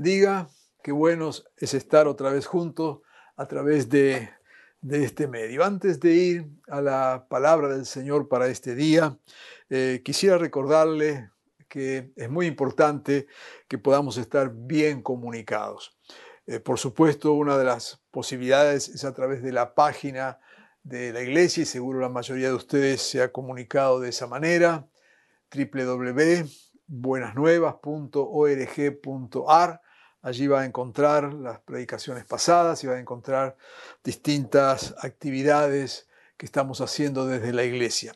Bendiga. Qué bueno es estar otra vez juntos a través de, de este medio. Antes de ir a la palabra del Señor para este día, eh, quisiera recordarle que es muy importante que podamos estar bien comunicados. Eh, por supuesto, una de las posibilidades es a través de la página de la iglesia y seguro la mayoría de ustedes se ha comunicado de esa manera, www.buenasnuevas.org.ar. Allí va a encontrar las predicaciones pasadas y va a encontrar distintas actividades que estamos haciendo desde la iglesia.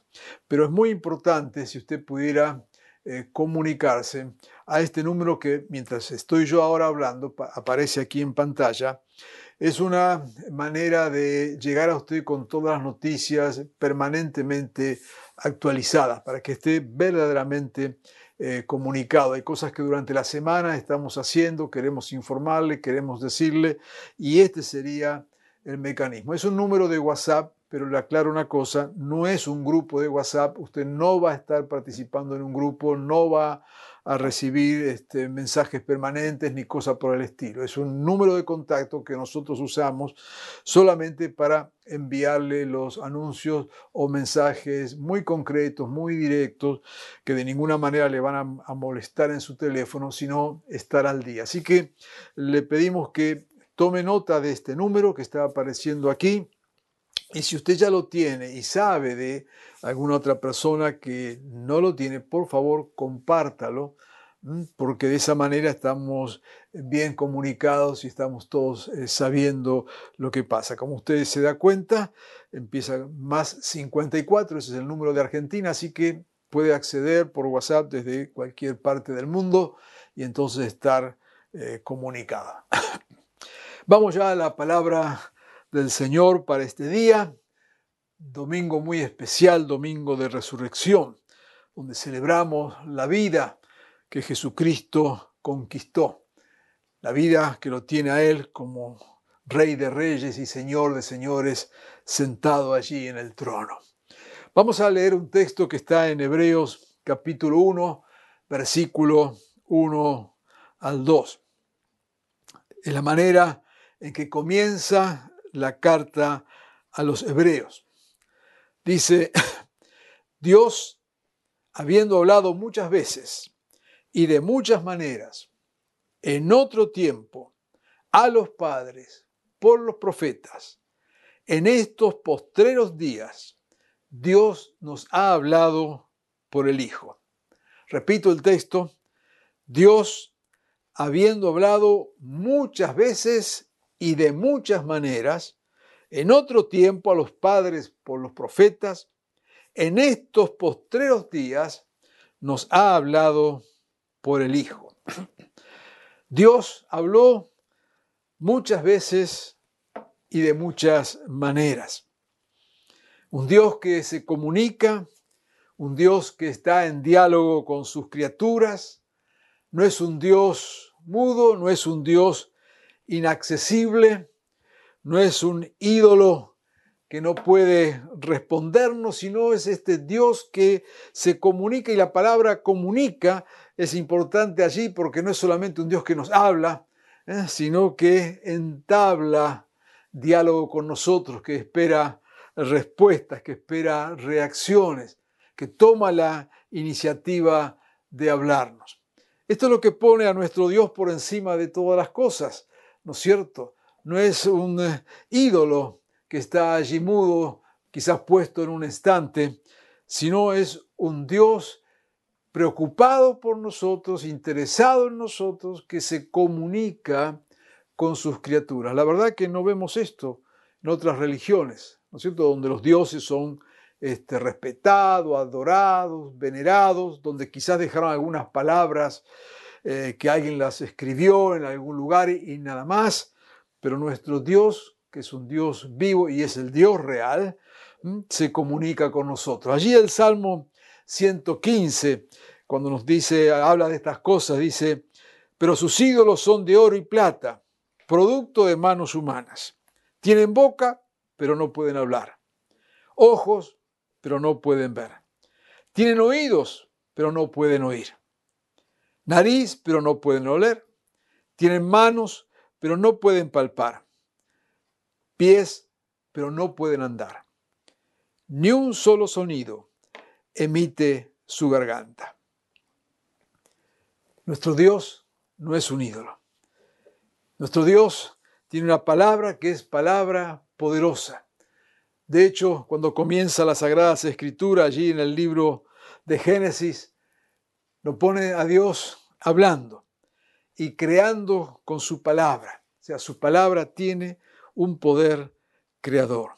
Pero es muy importante si usted pudiera eh, comunicarse a este número que mientras estoy yo ahora hablando pa- aparece aquí en pantalla. Es una manera de llegar a usted con todas las noticias permanentemente actualizadas para que esté verdaderamente eh, comunicado. Hay cosas que durante la semana estamos haciendo, queremos informarle, queremos decirle, y este sería el mecanismo. Es un número de WhatsApp, pero le aclaro una cosa, no es un grupo de WhatsApp, usted no va a estar participando en un grupo, no va a recibir este, mensajes permanentes ni cosas por el estilo. Es un número de contacto que nosotros usamos solamente para enviarle los anuncios o mensajes muy concretos, muy directos, que de ninguna manera le van a, a molestar en su teléfono, sino estar al día. Así que le pedimos que tome nota de este número que está apareciendo aquí. Y si usted ya lo tiene y sabe de alguna otra persona que no lo tiene, por favor, compártalo, porque de esa manera estamos bien comunicados y estamos todos eh, sabiendo lo que pasa. Como usted se da cuenta, empieza más 54, ese es el número de Argentina, así que puede acceder por WhatsApp desde cualquier parte del mundo y entonces estar eh, comunicada. Vamos ya a la palabra del Señor para este día, domingo muy especial, domingo de resurrección, donde celebramos la vida que Jesucristo conquistó, la vida que lo tiene a Él como Rey de Reyes y Señor de Señores, sentado allí en el trono. Vamos a leer un texto que está en Hebreos capítulo 1, versículo 1 al 2. Es la manera en que comienza la carta a los hebreos. Dice, Dios, habiendo hablado muchas veces y de muchas maneras, en otro tiempo, a los padres, por los profetas, en estos postreros días, Dios nos ha hablado por el Hijo. Repito el texto, Dios, habiendo hablado muchas veces y de muchas maneras, en otro tiempo a los padres por los profetas, en estos postreros días nos ha hablado por el Hijo. Dios habló muchas veces y de muchas maneras. Un Dios que se comunica, un Dios que está en diálogo con sus criaturas, no es un Dios mudo, no es un Dios inaccesible, no es un ídolo que no puede respondernos, sino es este Dios que se comunica y la palabra comunica es importante allí porque no es solamente un Dios que nos habla, ¿eh? sino que entabla diálogo con nosotros, que espera respuestas, que espera reacciones, que toma la iniciativa de hablarnos. Esto es lo que pone a nuestro Dios por encima de todas las cosas, ¿no es cierto? No es un eh, ídolo que está allí mudo, quizás puesto en un estante, sino es un Dios preocupado por nosotros, interesado en nosotros, que se comunica con sus criaturas. La verdad que no vemos esto en otras religiones, ¿no es cierto? Donde los dioses son este, respetados, adorados, venerados, donde quizás dejaron algunas palabras eh, que alguien las escribió en algún lugar y, nada más, pero nuestro Dios, que es un Dios vivo y es el Dios real, se comunica con nosotros. Allí el Salmo 115, cuando nos dice, habla de estas cosas, dice, pero sus ídolos son de oro y plata, producto de manos humanas. Tienen boca, pero no pueden hablar. Ojos, pero no pueden ver. Tienen oídos, pero no pueden oír. Nariz, pero no pueden oler. Tienen manos, pero no pueden palpar. Pies, pero no pueden andar. Ni un solo sonido emite su garganta. Nuestro Dios no es un ídolo. Nuestro Dios tiene una palabra que es palabra poderosa. De hecho, cuando comienza la Sagrada Escritura allí en el libro de Génesis, lo pone a Dios hablando y creando con su palabra. O sea, su palabra tiene un poder creador.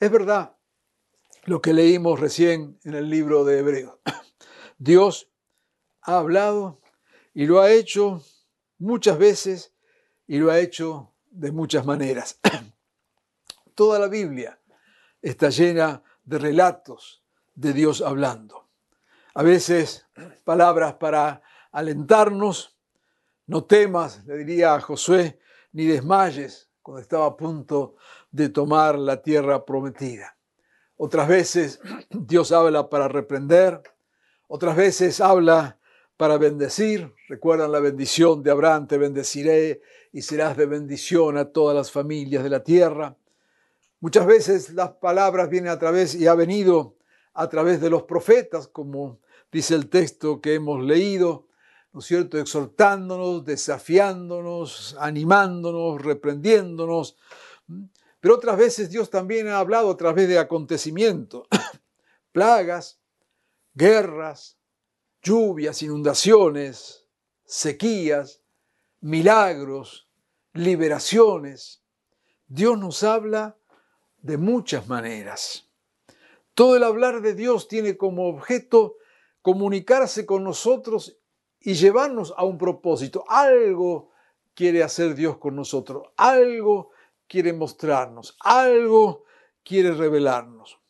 Es verdad lo que leímos recién en el libro de Hebreos. Dios ha hablado y lo ha hecho muchas veces y lo ha hecho de muchas maneras. Toda la Biblia está llena de relatos de Dios hablando. A veces palabras para alentarnos, no temas, le diría a Josué, ni desmayes cuando estaba a punto de tomar la tierra prometida. Otras veces Dios habla para reprender, otras veces habla para bendecir. Recuerdan la bendición de Abraham, te bendeciré y serás de bendición a todas las familias de la tierra. Muchas veces las palabras vienen a través y ha venido a través de los profetas, como dice el texto que hemos leído, ¿no es cierto? Exhortándonos, desafiándonos, animándonos, reprendiéndonos. Pero otras veces Dios también ha hablado a través de acontecimientos, plagas, guerras, lluvias, inundaciones, sequías, milagros, liberaciones. Dios nos habla de muchas maneras. Todo el hablar de Dios tiene como objeto comunicarse con nosotros y llevarnos a un propósito. Algo quiere hacer Dios con nosotros, algo quiere mostrarnos, algo quiere revelarnos.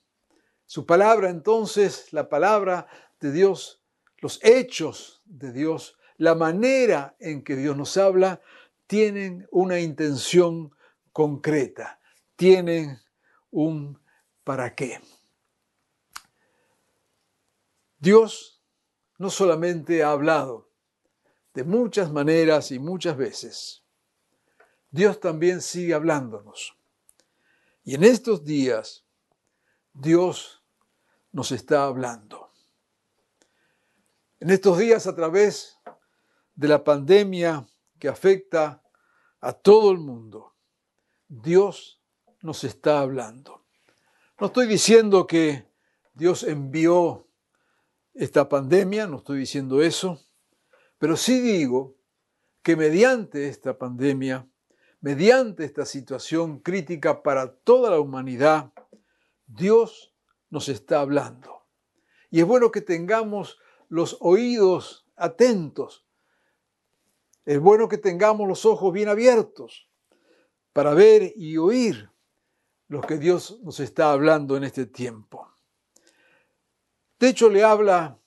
Su palabra entonces, la palabra de Dios, los hechos de Dios, la manera en que Dios nos habla, tienen una intención concreta, tienen un para qué. Dios no solamente ha hablado de muchas maneras y muchas veces, Dios también sigue hablándonos. Y en estos días, Dios nos está hablando. En estos días, a través de la pandemia que afecta a todo el mundo, Dios nos está hablando. No estoy diciendo que Dios envió esta pandemia, no estoy diciendo eso, pero sí digo que mediante esta pandemia, mediante esta situación crítica para toda la humanidad, Dios nos está hablando. Y es bueno que tengamos los oídos atentos. Es bueno que tengamos los ojos bien abiertos para ver y oír lo que Dios nos está hablando en este tiempo. De hecho, le habla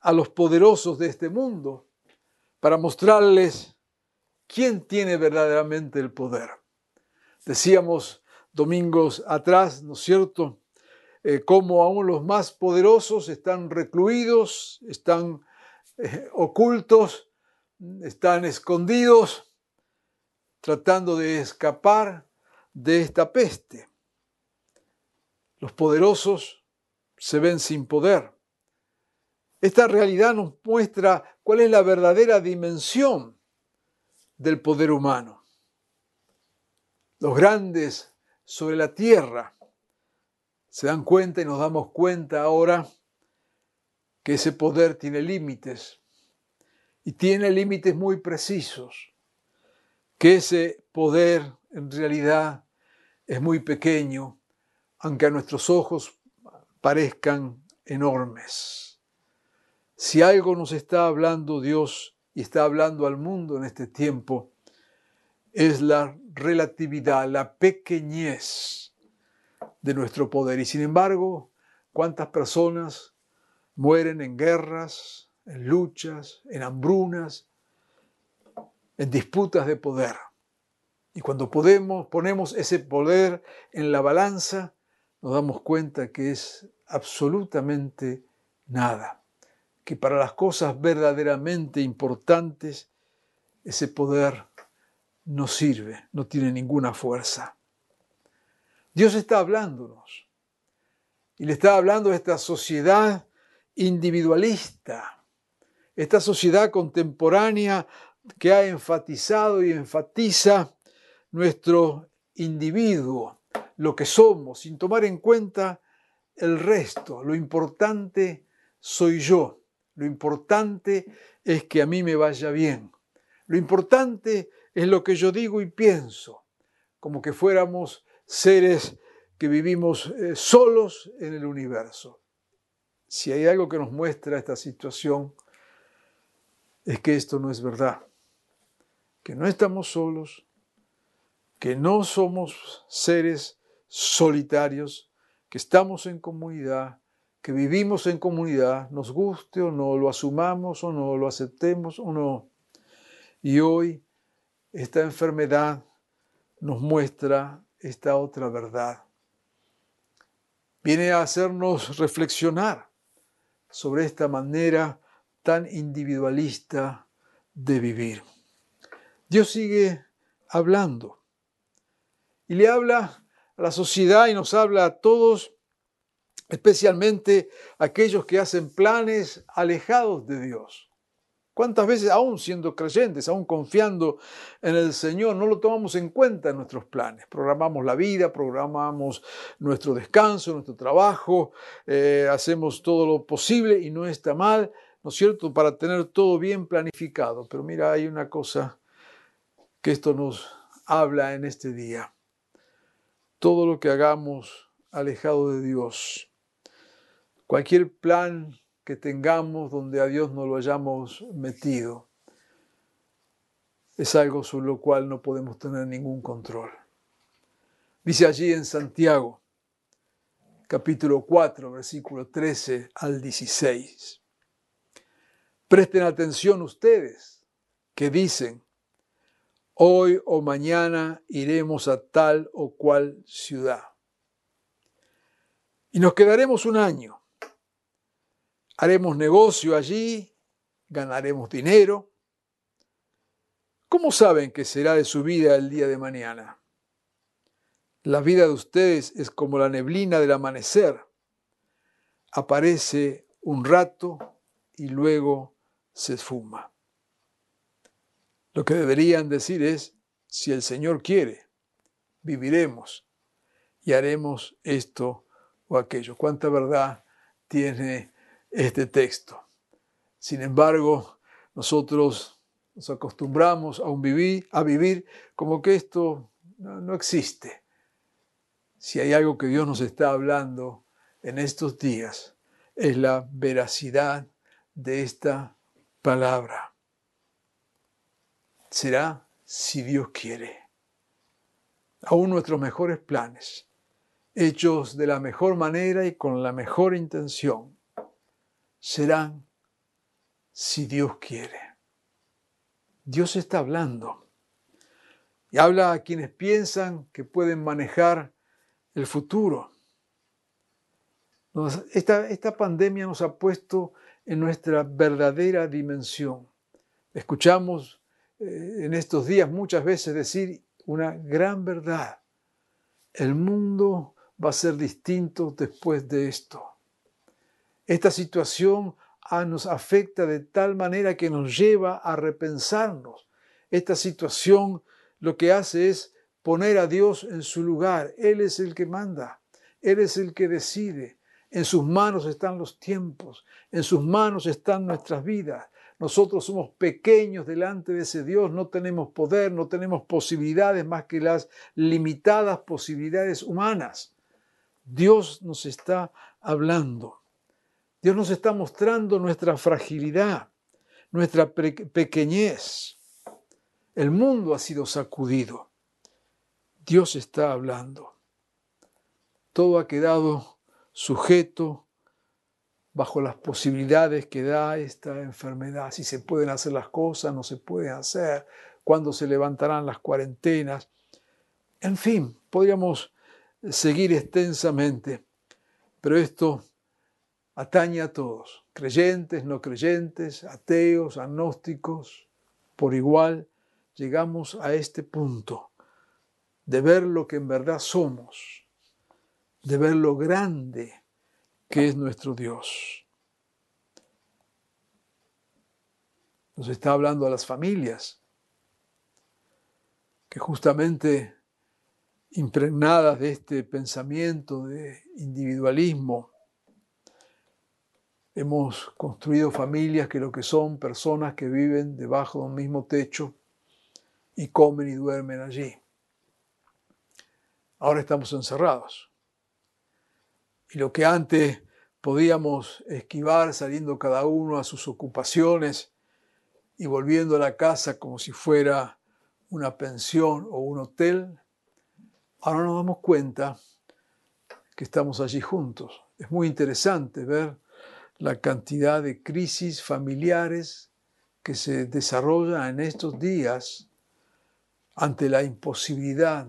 a los poderosos de este mundo para mostrarles quién tiene verdaderamente el poder. Decíamos domingos atrás, ¿no es cierto?, eh, cómo aún los más poderosos están recluidos, están eh, ocultos, están escondidos, tratando de escapar de esta peste. Los poderosos se ven sin poder. Esta realidad nos muestra cuál es la verdadera dimensión del poder humano. Los grandes sobre la tierra se dan cuenta y nos damos cuenta ahora que ese poder tiene límites y tiene límites muy precisos, que ese poder en realidad es muy pequeño, aunque a nuestros ojos parezcan enormes. Si algo nos está hablando Dios y está hablando al mundo en este tiempo, es la relatividad, la pequeñez de nuestro poder. Y sin embargo, ¿cuántas personas mueren en guerras, en luchas, en hambrunas, en disputas de poder? Y cuando podemos, ponemos ese poder en la balanza, nos damos cuenta que es absolutamente nada. Que para las cosas verdaderamente importantes, ese poder no sirve, no tiene ninguna fuerza. Dios está hablándonos y le está hablando a esta sociedad individualista, esta sociedad contemporánea que ha enfatizado y enfatiza nuestro individuo, lo que somos, sin tomar en cuenta el resto. Lo importante soy yo, lo importante es que a mí me vaya bien, lo importante es lo que yo digo y pienso, como que fuéramos seres que vivimos eh, solos en el universo. Si hay algo que nos muestra esta situación, es que esto no es verdad, que no estamos solos, que no somos seres solitarios, que estamos en comunidad, que vivimos en comunidad, nos guste o no, lo asumamos o no, lo aceptemos o no. Y hoy esta enfermedad nos muestra esta otra verdad. Viene a hacernos reflexionar sobre esta manera tan individualista de vivir. Dios sigue hablando y le habla a la sociedad y nos habla a todos, especialmente a aquellos que hacen planes alejados de Dios. ¿Cuántas veces, aún siendo creyentes, aún confiando en el Señor, no lo tomamos en cuenta en nuestros planes? Programamos la vida, programamos nuestro descanso, nuestro trabajo, eh, hacemos todo lo posible y no está mal, ¿no es cierto?, para tener todo bien planificado. Pero mira, hay una cosa que esto nos habla en este día. Todo lo que hagamos alejado de Dios, cualquier plan que tengamos donde a Dios no lo hayamos metido, es algo sobre lo cual no podemos tener ningún control. Dice allí en Santiago, capítulo 4, versículo 13 al 16. Presten atención ustedes que dicen, hoy o mañana iremos a tal o cual ciudad. Y nos quedaremos un año haremos negocio allí, ganaremos dinero. ¿Cómo saben que será de su vida el día de mañana? La vida de ustedes es como la neblina del amanecer. Aparece un rato y luego se esfuma. Lo que deberían decir es, si el Señor quiere, viviremos y haremos esto o aquello. ¿Cuánta verdad tiene este texto. Sin embargo, nosotros nos acostumbramos a, vivir, a vivir como que esto no, no existe. Si hay algo que Dios nos está hablando en estos días, es la veracidad de esta palabra. Será si Dios quiere. Aún nuestros mejores planes, hechos de la mejor manera y con la mejor intención, serán si Dios quiere. Dios está hablando y habla a quienes piensan que pueden manejar el futuro. Esta, esta pandemia nos ha puesto en nuestra verdadera dimensión. Escuchamos en estos días muchas veces decir una gran verdad. El mundo va a ser distinto después de esto. Esta situación nos afecta de tal manera que nos lleva a repensarnos. Esta situación lo que hace es poner a Dios en su lugar. Él es el que manda, Él es el que decide. En sus manos están los tiempos, en sus manos están nuestras vidas. Nosotros somos pequeños delante de ese Dios, no tenemos poder, no tenemos posibilidades más que las limitadas posibilidades humanas. Dios nos está hablando. Dios nos está mostrando nuestra fragilidad, nuestra pequeñez. El mundo ha sido sacudido. Dios está hablando. Todo ha quedado sujeto bajo las posibilidades que da esta enfermedad, si se pueden hacer las cosas, no se pueden hacer, cuándo se levantarán las cuarentenas. En fin, podríamos seguir extensamente, pero esto atañe a todos, creyentes, no creyentes, ateos, agnósticos, por igual llegamos a este punto de ver lo que en verdad somos, de ver lo grande que es nuestro Dios. Nos está hablando a las familias, que justamente impregnadas de este pensamiento de individualismo, hemos construido familias que lo que son personas que viven debajo de un mismo techo y comen y duermen allí. Ahora estamos encerrados. Y lo que antes podíamos esquivar saliendo cada uno a sus ocupaciones y volviendo a la casa como si fuera una pensión o un hotel, ahora nos damos cuenta que estamos allí juntos. Es muy interesante ver la cantidad de crisis familiares que se desarrollan en estos días ante la imposibilidad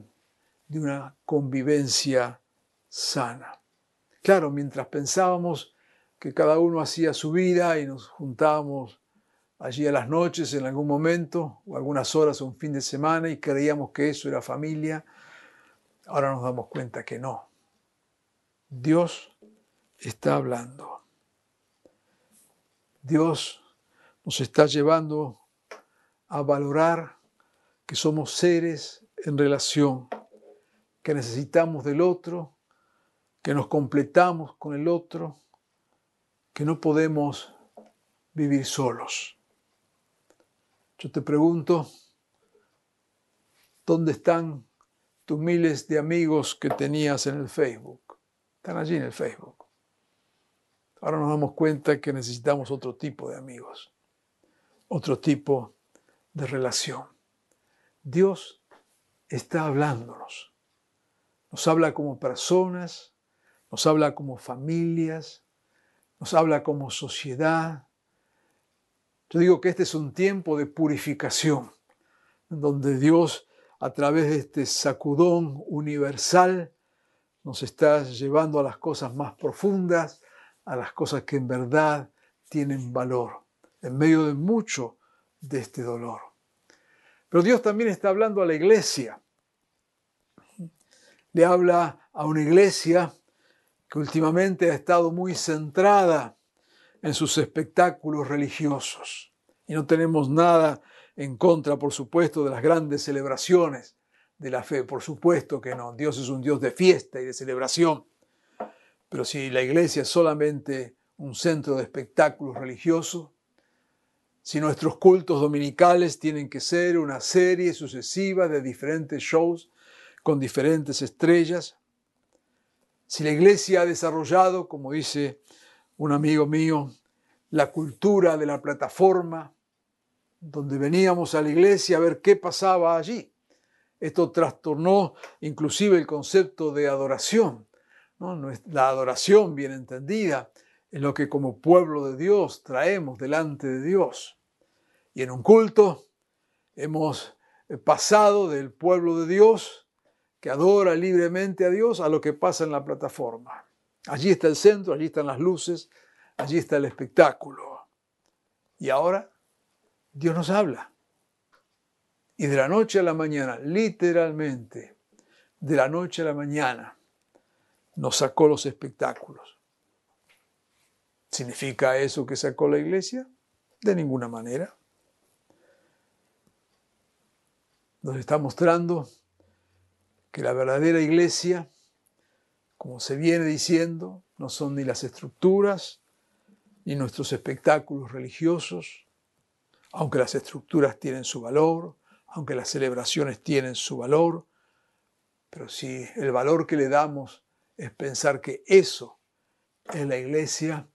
de una convivencia sana. Claro, mientras pensábamos que cada uno hacía su vida y nos juntábamos allí a las noches en algún momento o algunas horas o un fin de semana y creíamos que eso era familia, ahora nos damos cuenta que no. Dios está hablando. Dios nos está llevando a valorar que somos seres en relación, que necesitamos del otro que nos completamos con el otro, que no podemos vivir solos. Yo te pregunto, ¿dónde están tus miles de amigos que tenías en el Facebook? Están allí en el Facebook. Ahora nos damos cuenta que necesitamos otro tipo de amigos, otro tipo de relación. Dios está hablándonos. Nos habla como personas, nos habla como familias, nos habla como sociedad. Yo digo que este es un tiempo de purificación, donde Dios a través de este sacudón universal nos está llevando a las cosas más profundas, a las cosas que en verdad tienen valor, en medio de mucho de este dolor. Pero Dios también está hablando a la iglesia. Le habla a una iglesia que últimamente ha estado muy centrada en sus espectáculos religiosos. Y no tenemos nada en contra, por supuesto, de las grandes celebraciones de la fe. Por supuesto que no. Dios es un Dios de fiesta y de celebración. Pero si la iglesia es solamente un centro de espectáculos religiosos, si nuestros cultos dominicales tienen que ser una serie sucesiva de diferentes shows con diferentes estrellas, si la iglesia ha desarrollado, como dice un amigo mío, la cultura de la plataforma, donde veníamos a la iglesia a ver qué pasaba allí. Esto trastornó inclusive el concepto de adoración. La adoración bien entendida es lo que como pueblo de Dios traemos delante de Dios. Y en un culto hemos pasado del pueblo de Dios que adora libremente a Dios a lo que pasa en la plataforma. Allí está el centro, allí están las luces, allí está el espectáculo. Y ahora Dios nos habla. Y de la noche a la mañana, literalmente, de la noche a la mañana, nos sacó los espectáculos. ¿Significa eso que sacó la iglesia? De ninguna manera. Nos está mostrando que la verdadera iglesia, como se viene diciendo, no son ni las estructuras, ni nuestros espectáculos religiosos, aunque las estructuras tienen su valor, aunque las celebraciones tienen su valor, pero si el valor que le damos es pensar que eso es la iglesia,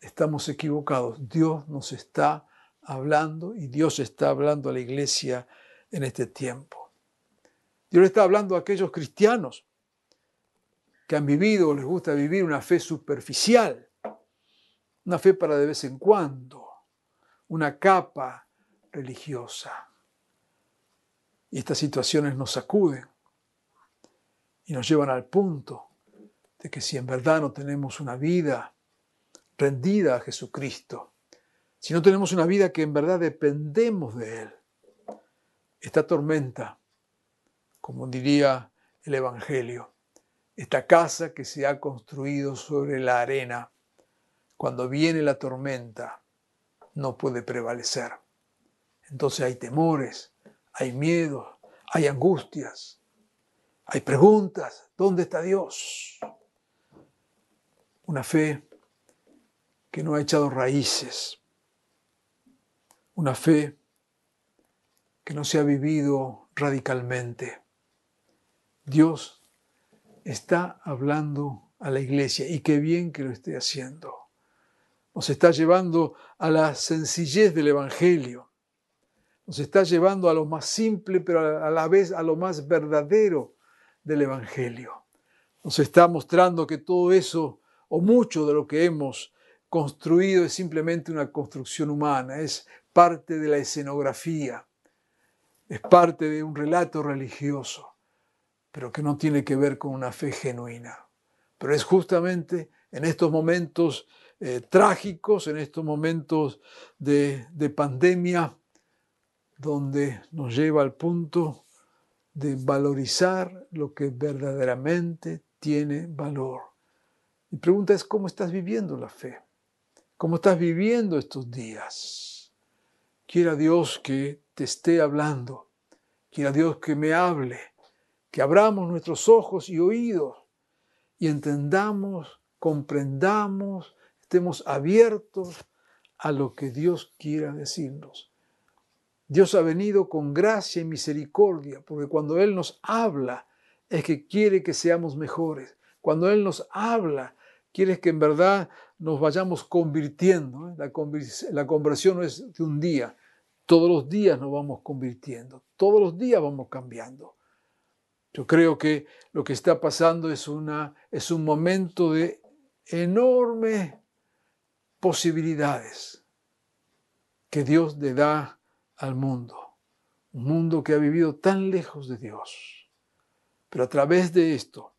estamos equivocados. Dios nos está hablando y Dios está hablando a la iglesia en este tiempo. Dios le está hablando a aquellos cristianos que han vivido o les gusta vivir una fe superficial, una fe para de vez en cuando, una capa religiosa. Y estas situaciones nos sacuden y nos llevan al punto de que si en verdad no tenemos una vida rendida a Jesucristo, si no tenemos una vida que en verdad dependemos de Él, esta tormenta, como diría el Evangelio, esta casa que se ha construido sobre la arena, cuando viene la tormenta, no puede prevalecer. Entonces hay temores, hay miedos, hay angustias, hay preguntas. ¿Dónde está Dios? Una fe que no ha echado raíces. Una fe que no se ha vivido radicalmente. Dios está hablando a la iglesia y qué bien que lo esté haciendo. Nos está llevando a la sencillez del Evangelio. Nos está llevando a lo más simple, pero a la vez a lo más verdadero del Evangelio. Nos está mostrando que todo eso, o mucho de lo que hemos construido, es simplemente una construcción humana, es parte de la escenografía, es parte de un relato religioso, pero que no tiene que ver con una fe genuina. Pero es justamente en estos momentos eh, trágicos, en estos momentos de, de pandemia, donde nos lleva al punto de valorizar lo que verdaderamente tiene valor. Mi pregunta es, ¿cómo estás viviendo la fe? ¿Cómo estás viviendo estos días? Quiera Dios que te esté hablando, quiera Dios que me hable, que abramos nuestros ojos y oídos y entendamos, comprendamos, estemos abiertos a lo que Dios quiera decirnos. Dios ha venido con gracia y misericordia, porque cuando Él nos habla es que quiere que seamos mejores. Cuando Él nos habla, quiere que en verdad nos vayamos convirtiendo. ¿eh? La, la conversión no es de un día, todos los días nos vamos convirtiendo, todos los días vamos cambiando. Yo creo que lo que está pasando es, una, es un momento de enorme posibilidades que Dios le da al mundo, un mundo que ha vivido tan lejos de Dios. Pero a través de esto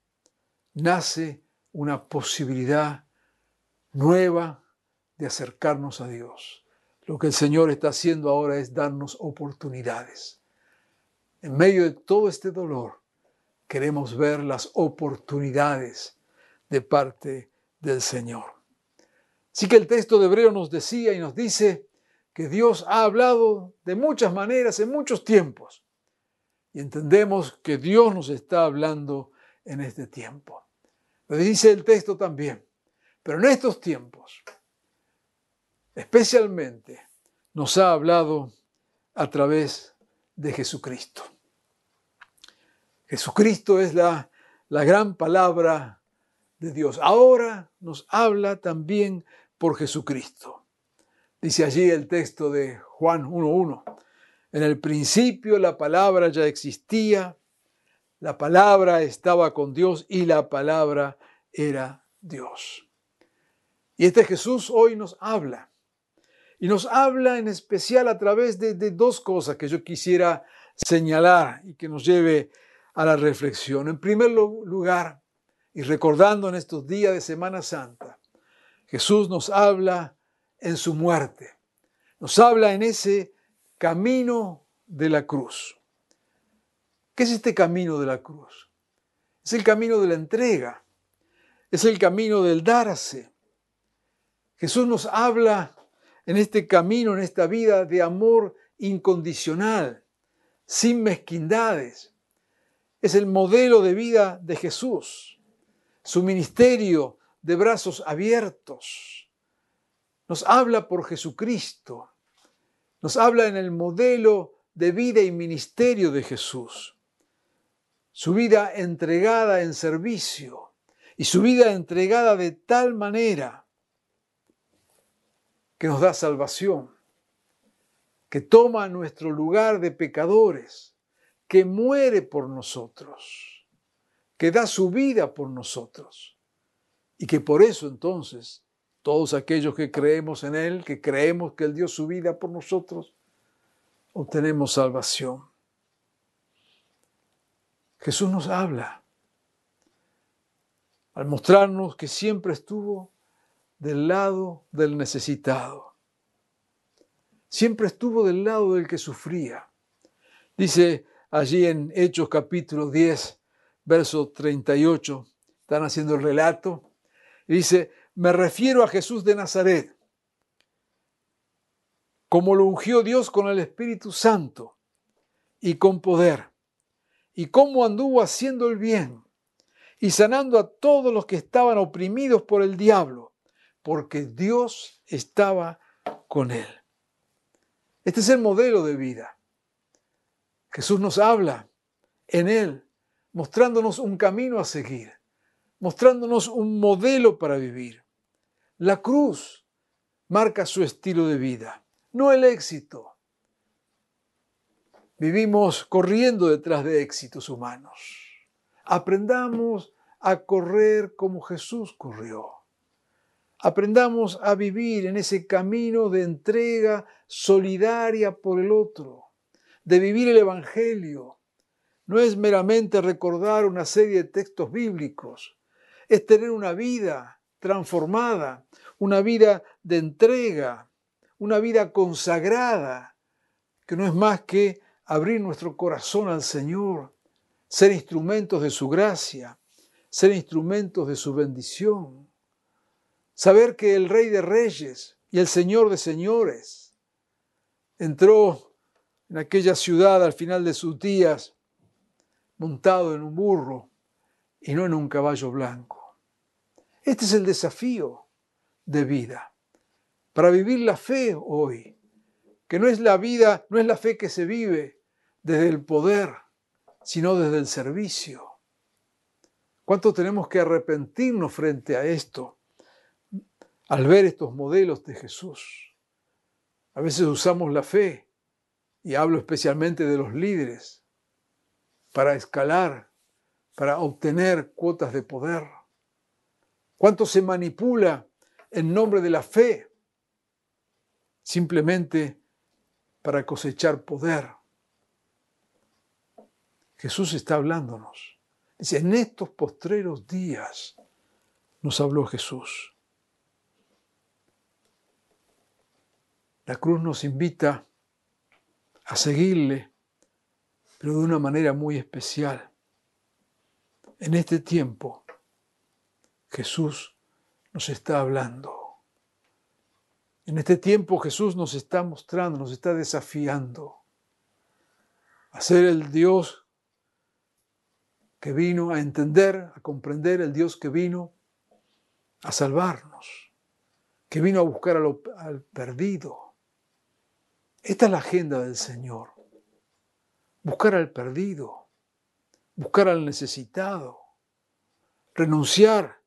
nace una posibilidad nueva de acercarnos a Dios. Lo que el Señor está haciendo ahora es darnos oportunidades. En medio de todo este dolor, queremos ver las oportunidades de parte del Señor. Así que el texto de Hebreo nos decía y nos dice que Dios ha hablado de muchas maneras en muchos tiempos. Y entendemos que Dios nos está hablando en este tiempo. Lo dice el texto también. Pero en estos tiempos, especialmente, nos ha hablado a través de Jesucristo. Jesucristo es la, la gran palabra de Dios. Ahora nos habla también por Jesucristo. Dice allí el texto de Juan 1.1. En el principio la palabra ya existía, la palabra estaba con Dios y la palabra era Dios. Y este Jesús hoy nos habla. Y nos habla en especial a través de, de, dos cosas que yo quisiera señalar y que nos lleve a la reflexión. En primer lugar, y recordando en estos días de Semana Santa, Jesús nos habla en su muerte. Nos habla en ese camino de la cruz. ¿Qué es este camino de la cruz? Es el camino de la entrega, es el camino del darse. Jesús nos habla en este camino, en esta vida de amor incondicional, sin mezquindades. Es el modelo de vida de Jesús, su ministerio de brazos abiertos. Nos habla por Jesucristo. Nos habla en el modelo de vida y ministerio de Jesús. Su vida entregada en servicio y su vida entregada de tal manera que nos da salvación, que toma nuestro lugar de pecadores, que muere por nosotros, que da su vida por nosotros y que por eso entonces todos aquellos que creemos en Él, que creemos que Él dio su vida por nosotros, obtenemos salvación. Jesús nos habla al mostrarnos que siempre estuvo del lado del necesitado. Siempre estuvo del lado del que sufría. Dice allí en Hechos capítulo 10, verso 38, están haciendo el relato, y dice, me refiero a Jesús de Nazaret, como lo ungió Dios con el Espíritu Santo y con poder, y cómo anduvo haciendo el bien y sanando a todos los que estaban oprimidos por el diablo, porque Dios estaba con él. Este es el modelo de vida. Jesús nos habla en él, mostrándonos un camino a seguir, mostrándonos un modelo para vivir. La cruz marca su estilo de vida, no el éxito. Vivimos corriendo detrás de éxitos humanos. Aprendamos a correr como Jesús corrió. Aprendamos a vivir en ese camino de entrega solidaria por el otro, de vivir el Evangelio. No es meramente recordar una serie de textos bíblicos, es tener una vida transformada, una vida de entrega, una vida consagrada, que no es más que abrir nuestro corazón al Señor, ser instrumentos de su gracia, ser instrumentos de su bendición. Saber que el Rey de Reyes y el Señor de Señores entró en aquella ciudad al final de sus días montado en un burro y no en un caballo blanco. Este es el desafío de vida para vivir la fe hoy, que no es la vida, no es la fe que se vive desde el poder, sino desde el servicio. ¿Cuánto tenemos que arrepentirnos frente a esto? al ver estos modelos de Jesús. A veces usamos la fe, y hablo especialmente de los líderes, para escalar, para obtener cuotas de poder. ¿Cuánto se manipula en nombre de la fe? Simplemente para cosechar poder. Jesús está hablándonos. Dice, en estos postreros días nos habló Jesús. La cruz nos invita a seguirle, pero de una manera muy especial. En este tiempo, Jesús nos está hablando. En este tiempo Jesús nos está mostrando, nos está desafiando a ser el Dios que vino a entender, a comprender, el Dios que vino a salvarnos, que vino a buscar al, al perdido esta es la agenda del Señor. Buscar al perdido, buscar al necesitado, renunciar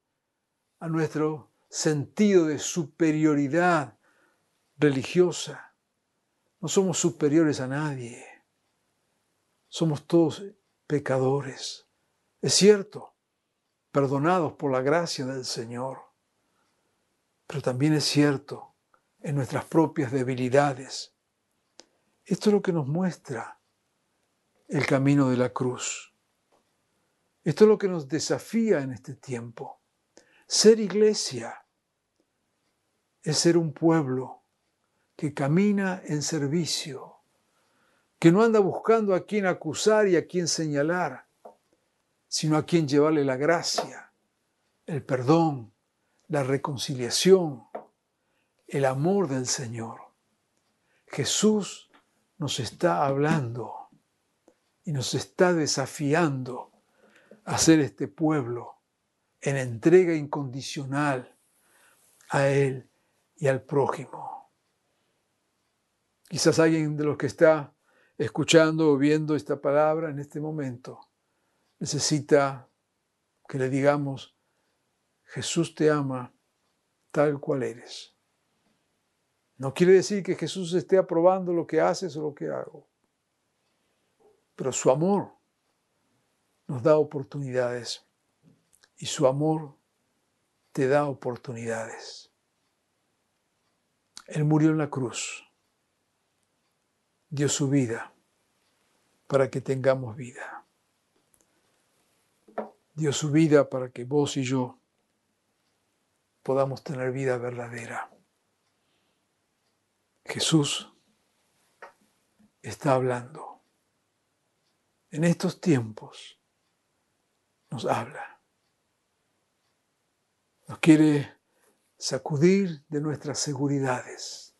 a nuestro sentido de superioridad religiosa. No somos superiores a nadie. Somos todos pecadores. Es cierto, perdonados por la gracia del Señor. Pero también es cierto en nuestras propias debilidades esto es lo que nos muestra el camino de la cruz. Esto es lo que nos desafía en este tiempo. Ser iglesia es ser un pueblo que camina en servicio, que no anda buscando a quien acusar y a quien señalar, sino a quien llevarle la gracia, el perdón, la reconciliación, el amor del Señor. Jesús nos está hablando y nos está desafiando a ser este pueblo en entrega incondicional a Él y al prójimo. Quizás alguien de los que está escuchando o viendo esta palabra en este momento necesita que le digamos, Jesús te ama tal cual eres. No quiere decir que Jesús esté aprobando lo que haces o lo que hago, pero su amor nos da oportunidades y su amor te da oportunidades. Él murió en la cruz, dio su vida para que tengamos vida. Dio su vida para que vos y yo podamos tener vida verdadera. Jesús está hablando. En estos tiempos nos habla. Nos quiere sacudir de nuestras seguridades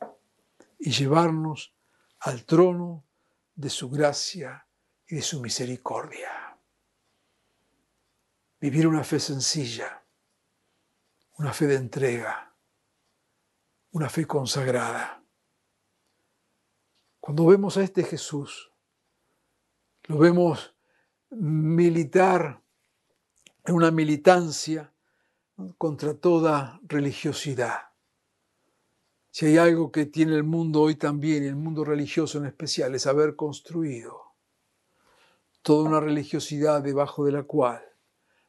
y llevarnos al trono de su gracia y de su misericordia. Vivir una fe sencilla, una fe de entrega, una fe consagrada. Cuando vemos a este Jesús, lo vemos militar en una militancia contra toda religiosidad. Si hay algo que tiene el mundo hoy también, el mundo religioso en especial, es haber construido toda una religiosidad debajo de la cual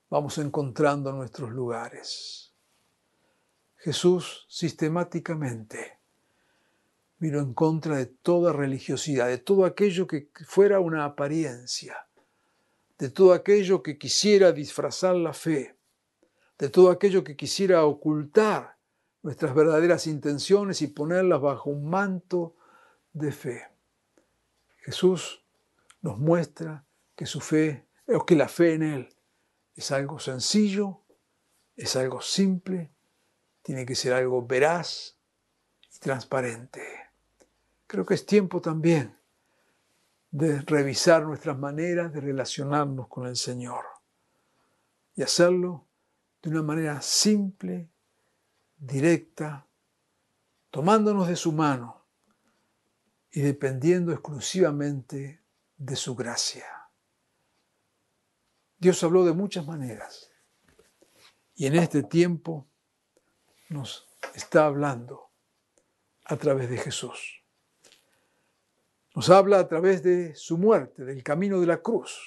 vamos encontrando nuestros lugares. Jesús sistemáticamente vino en contra de toda religiosidad, de todo aquello que fuera una apariencia, de todo aquello que quisiera disfrazar la fe, de todo aquello que quisiera ocultar nuestras verdaderas intenciones y ponerlas bajo un manto de fe. Jesús nos muestra que su fe, o que la fe en Él es algo sencillo, es algo simple, tiene que ser algo veraz y transparente. Creo que es tiempo también de revisar nuestras maneras de relacionarnos con el Señor y hacerlo de una manera simple, directa, tomándonos de su mano y dependiendo exclusivamente de su gracia. Dios habló de muchas maneras y en este tiempo nos está hablando a través de Jesús. Nos habla a través de su muerte, del camino de la cruz.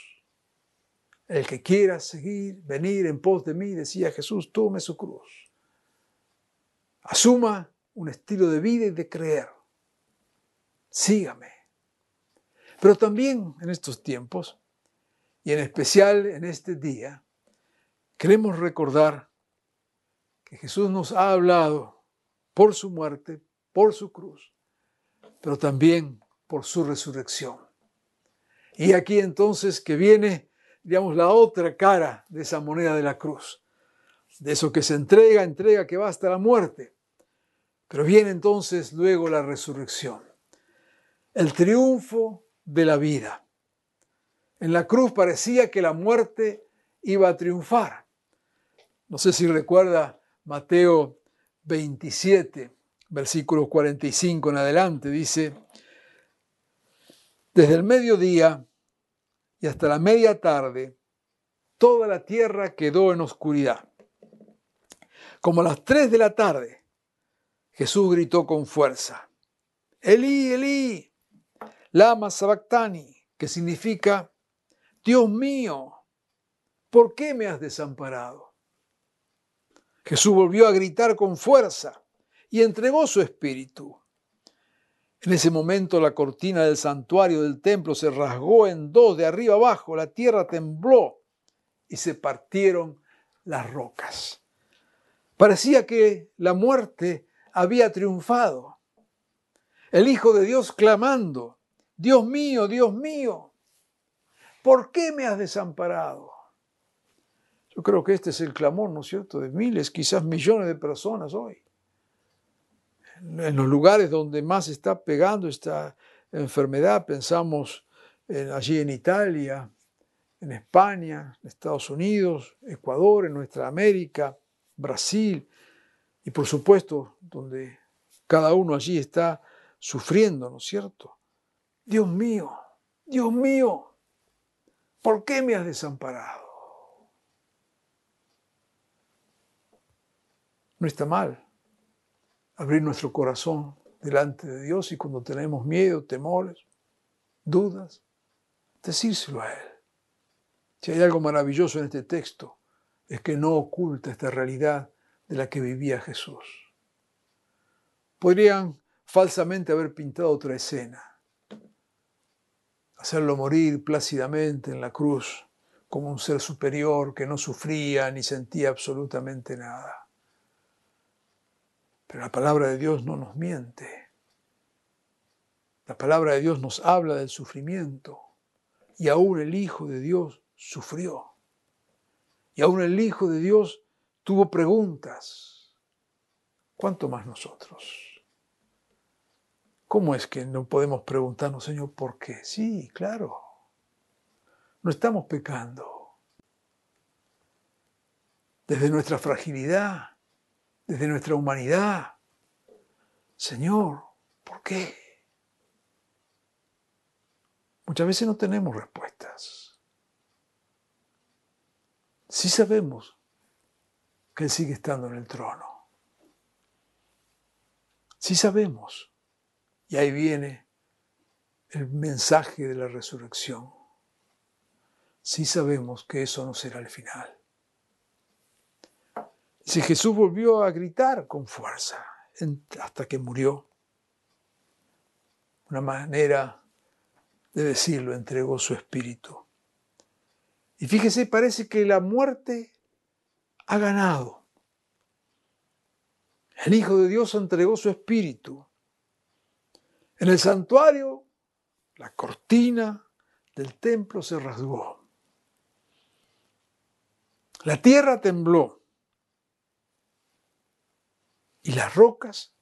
El que quiera seguir, venir en pos de mí, decía Jesús, tome su cruz. Asuma un estilo de vida y de creer. Sígame. Pero también en estos tiempos, y en especial en este día, queremos recordar que Jesús nos ha hablado por su muerte, por su cruz, pero también por su resurrección. Y aquí entonces que viene, digamos, la otra cara de esa moneda de la cruz, de eso que se entrega, entrega que va hasta la muerte. Pero viene entonces luego la resurrección, el triunfo de la vida. En la cruz parecía que la muerte iba a triunfar. No sé si recuerda Mateo 27, versículo 45 en adelante, dice, desde el mediodía y hasta la media tarde, toda la tierra quedó en oscuridad. Como a las tres de la tarde, Jesús gritó con fuerza, Elí, Elí, lama sabactani, que significa, Dios mío, ¿por qué me has desamparado? Jesús volvió a gritar con fuerza y entregó su espíritu. En ese momento la cortina del santuario del templo se rasgó en dos de arriba abajo, la tierra tembló y se partieron las rocas. Parecía que la muerte había triunfado. El Hijo de Dios clamando, Dios mío, Dios mío, ¿por qué me has desamparado? Yo creo que este es el clamor, ¿no es cierto?, de miles, quizás millones de personas hoy en los lugares donde más está pegando esta enfermedad, pensamos allí en Italia, en España, en Estados Unidos, Ecuador, en nuestra América, Brasil, y por supuesto donde cada uno allí está sufriendo, ¿no es cierto? Dios mío, Dios mío, ¿por qué me has desamparado? No está mal abrir nuestro corazón delante de Dios y cuando tenemos miedo, temores, dudas, decírselo a Él. Si hay algo maravilloso en este texto, es que no oculta esta realidad de la que vivía Jesús. Podrían falsamente haber pintado otra escena, hacerlo morir plácidamente en la cruz como un ser superior que no sufría ni sentía absolutamente nada. Pero la palabra de Dios no nos miente. La palabra de Dios nos habla del sufrimiento y aún el Hijo de Dios sufrió. Y aún el Hijo de Dios tuvo preguntas. ¿Cuánto más nosotros? ¿Cómo es que no podemos preguntarnos, Señor, por qué? Sí, claro. No estamos pecando. Desde nuestra fragilidad, desde nuestra humanidad. Señor, ¿por qué? Muchas veces no tenemos respuestas. Sí sabemos que Él sigue estando en el trono. Sí sabemos. Y ahí viene el mensaje de la resurrección. Sí sabemos que eso no será el final. Si Jesús volvió a gritar con fuerza hasta que murió, una manera de decirlo, entregó su espíritu. Y fíjese, parece que la muerte ha ganado. El Hijo de Dios entregó su espíritu. En el santuario, la cortina del templo se rasgó. La tierra tembló y las rocas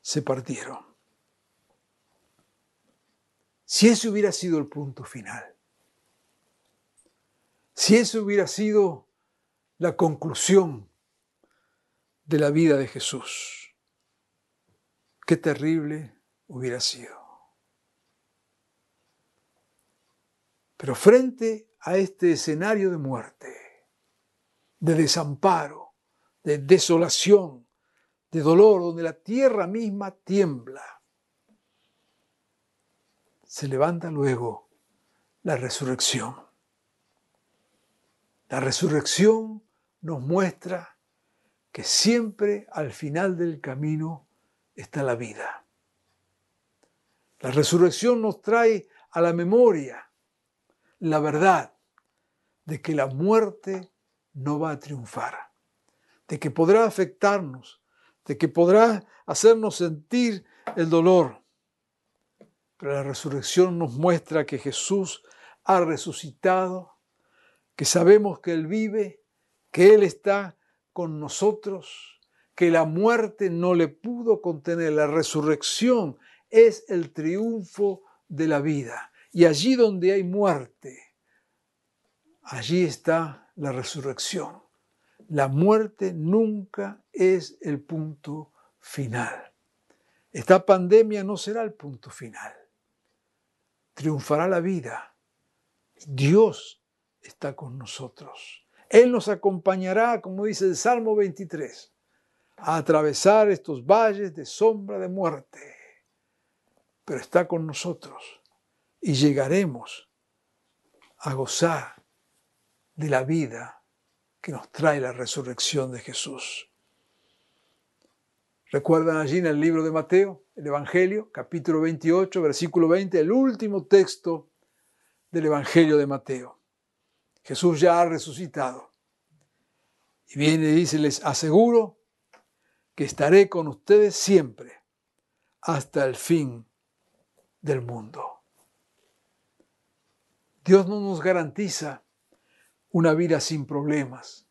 se partieron. Si ese hubiera sido el punto final, si ese hubiera sido la conclusión de la vida de Jesús, qué terrible hubiera sido. Pero frente a este escenario de muerte, de desamparo, de desolación, de dolor, donde la tierra misma tiembla, se levanta luego la resurrección. La resurrección nos muestra que siempre al final del camino está la vida. La resurrección nos trae a la memoria la verdad de que la muerte no va a triunfar de que podrá afectarnos, de que podrá hacernos sentir el dolor. Pero la resurrección nos muestra que Jesús ha resucitado, que sabemos que Él vive, que Él está con nosotros, que la muerte no le pudo contener. La resurrección es el triunfo de la vida. Y allí donde hay muerte, allí está la resurrección la muerte nunca es el punto final. Esta pandemia no será el punto final. Triunfará la vida. Dios está con nosotros. Él nos acompañará, como dice el Salmo 23, a atravesar estos valles de sombra de muerte. Pero está con nosotros y llegaremos a gozar de la vida que nos trae la resurrección de Jesús. ¿Recuerdan allí en el libro de Mateo, el Evangelio, capítulo 28, versículo 20, el último texto del Evangelio de Mateo? Jesús ya ha resucitado. Y viene y dice, les aseguro que estaré con ustedes siempre hasta el fin del mundo. Dios no nos garantiza una vida sin problemas.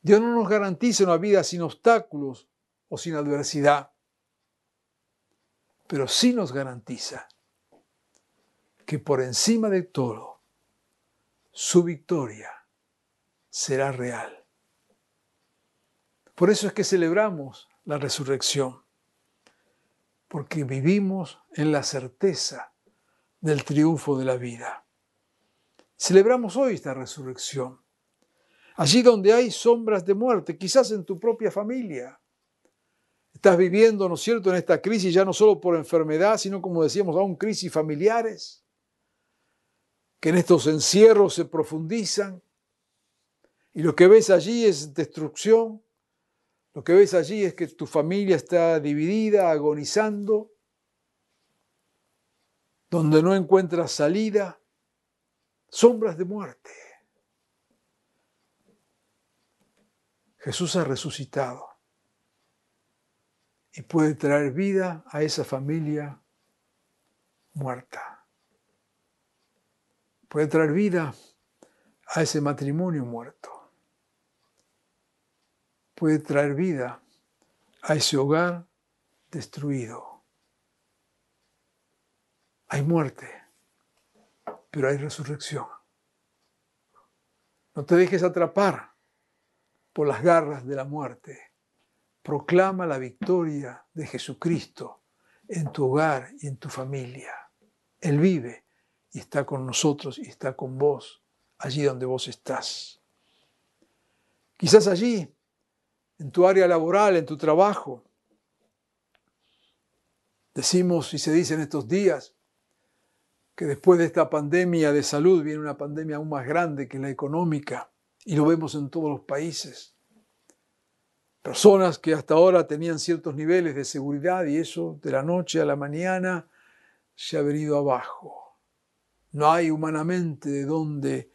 Dios no nos garantiza una vida sin obstáculos o sin adversidad, pero sí nos garantiza que por encima de todo, su victoria será real. Por eso es que celebramos la resurrección. porque vivimos en la certeza del triunfo de la vida. Celebramos hoy esta resurrección. Allí donde hay sombras de muerte, quizás en tu propia familia. Estás viviendo, ¿no es cierto?, en esta crisis ya no solo por enfermedad, sino como decíamos, aún crisis familiares, que en estos encierros se profundizan. Y lo que ves allí es destrucción, lo que ves allí es que tu familia está dividida, agonizando, donde no encuentras salida, sombras de muerte. Jesús ha resucitado y puede traer vida a esa familia muerta. Puede traer vida a ese matrimonio muerto. Puede traer vida a ese hogar destruido. Hay muerte, pero hay resurrección. No te dejes atrapar por las garras de la muerte. Proclama la victoria de Jesucristo en tu hogar y en tu familia. Él vive y está con nosotros y está con vos allí donde vos estás. Quizás allí, en tu área laboral, en tu trabajo, decimos y se dice en estos días que después de esta pandemia de salud viene una pandemia aún más grande que la económica y lo vemos en todos los países. Personas que hasta ahora tenían ciertos niveles de seguridad y eso de la noche a la mañana se ha venido abajo. No hay humanamente de dónde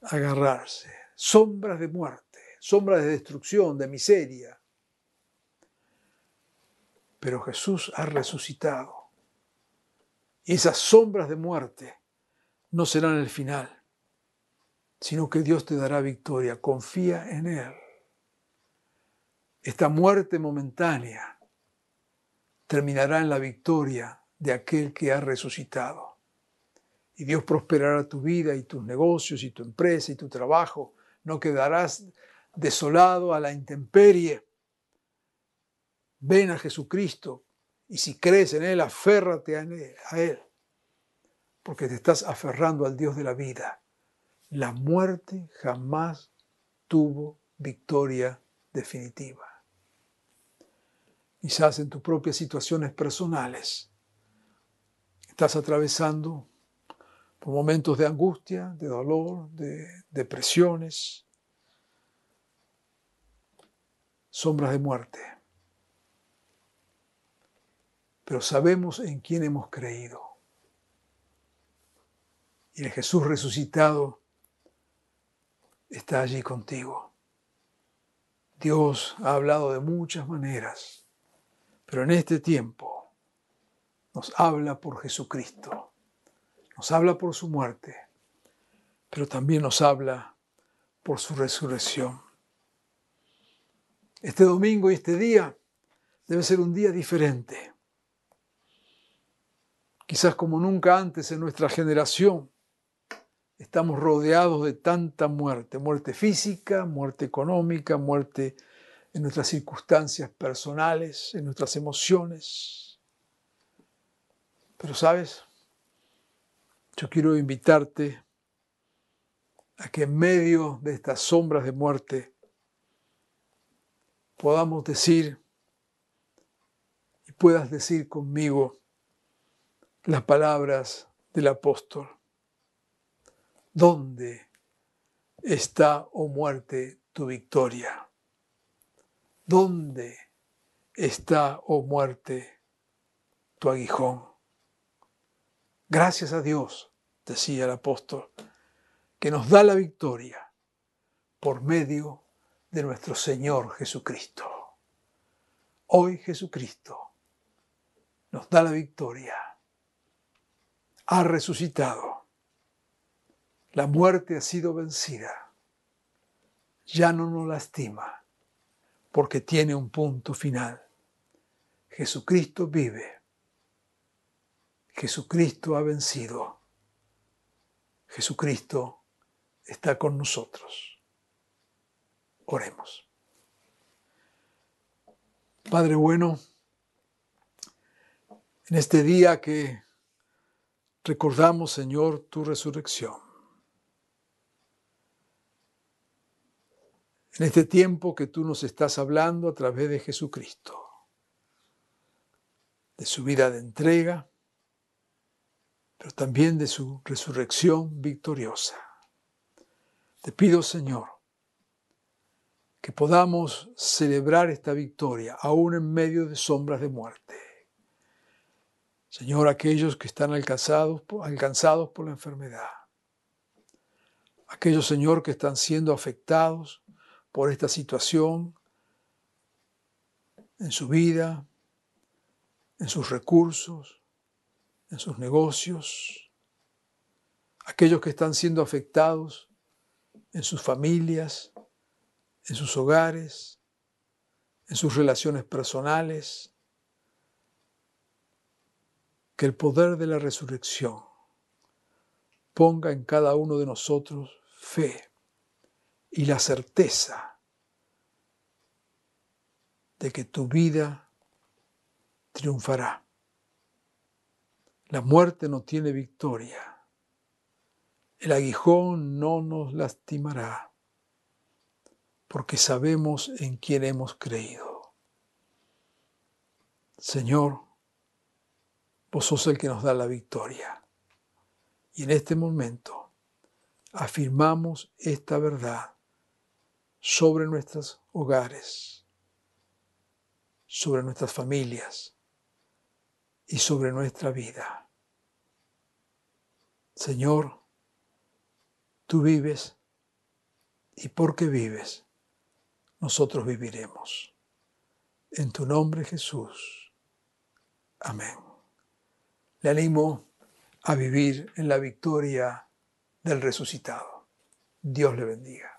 agarrarse. Sombras de muerte, sombras de destrucción, de miseria. Pero Jesús ha resucitado. Y esas sombras de muerte no serán el final, sino que Dios te dará victoria. Confía en Él esta muerte momentánea terminará en la victoria de aquel que ha resucitado. Y Dios prosperará tu vida y tus negocios y tu empresa y tu trabajo. No quedarás desolado a la intemperie. Ven a Jesucristo y si crees en Él, aférrate a Él, porque te estás aferrando al Dios de la vida. La muerte jamás tuvo victoria definitiva quizás en tus propias situaciones personales. Estás atravesando por momentos de angustia, de dolor, de depresiones, sombras de muerte. Pero sabemos en quién hemos creído. Y el Jesús resucitado está allí contigo. Dios ha hablado de muchas maneras pero en este tiempo nos habla por Jesucristo, nos habla por su muerte, pero también nos habla por su resurrección. Este domingo y este día debe ser un día diferente. Quizás como nunca antes en nuestra generación estamos rodeados de tanta muerte, muerte física, muerte económica, muerte en nuestras circunstancias personales, en nuestras emociones. Pero sabes, yo quiero invitarte a que en medio de estas sombras de muerte podamos decir y puedas decir conmigo las palabras del apóstol. ¿Dónde está, oh muerte, tu victoria? ¿Dónde está, oh muerte, tu aguijón? Gracias a Dios, decía el apóstol, que nos da la victoria por medio de nuestro Señor Jesucristo. Hoy Jesucristo nos da la victoria. Ha resucitado. La muerte ha sido vencida. Ya no nos lastima porque tiene un punto final. Jesucristo vive. Jesucristo ha vencido. Jesucristo está con nosotros. Oremos. Padre bueno, En este día que recordamos, Señor, tu resurrección. En este tiempo que tú nos estás hablando a través de Jesucristo, de su vida de entrega, pero también de su resurrección victoriosa. Te pido, Señor, que podamos celebrar esta victoria aún en medio de sombras de muerte. Señor, aquellos que están alcanzados, alcanzados por la enfermedad, aquellos, Señor, que están siendo afectados por esta situación en su vida, en sus recursos, en sus negocios, aquellos que están siendo afectados en sus familias, en sus hogares, en sus relaciones personales, que el poder de la resurrección ponga en cada uno de nosotros fe y la certeza de que tu vida triunfará. La muerte no tiene victoria. El aguijón no nos lastimará, porque sabemos en quién hemos creído. Señor, vos sos el que nos da la victoria. Y en este momento afirmamos esta verdad sobre nuestros hogares, sobre nuestras familias, y sobre nuestra vida. Señor, tú vives y porque vives, nosotros viviremos. En tu nombre Jesús. Amén. Le animo a vivir en la victoria del resucitado. Dios le bendiga.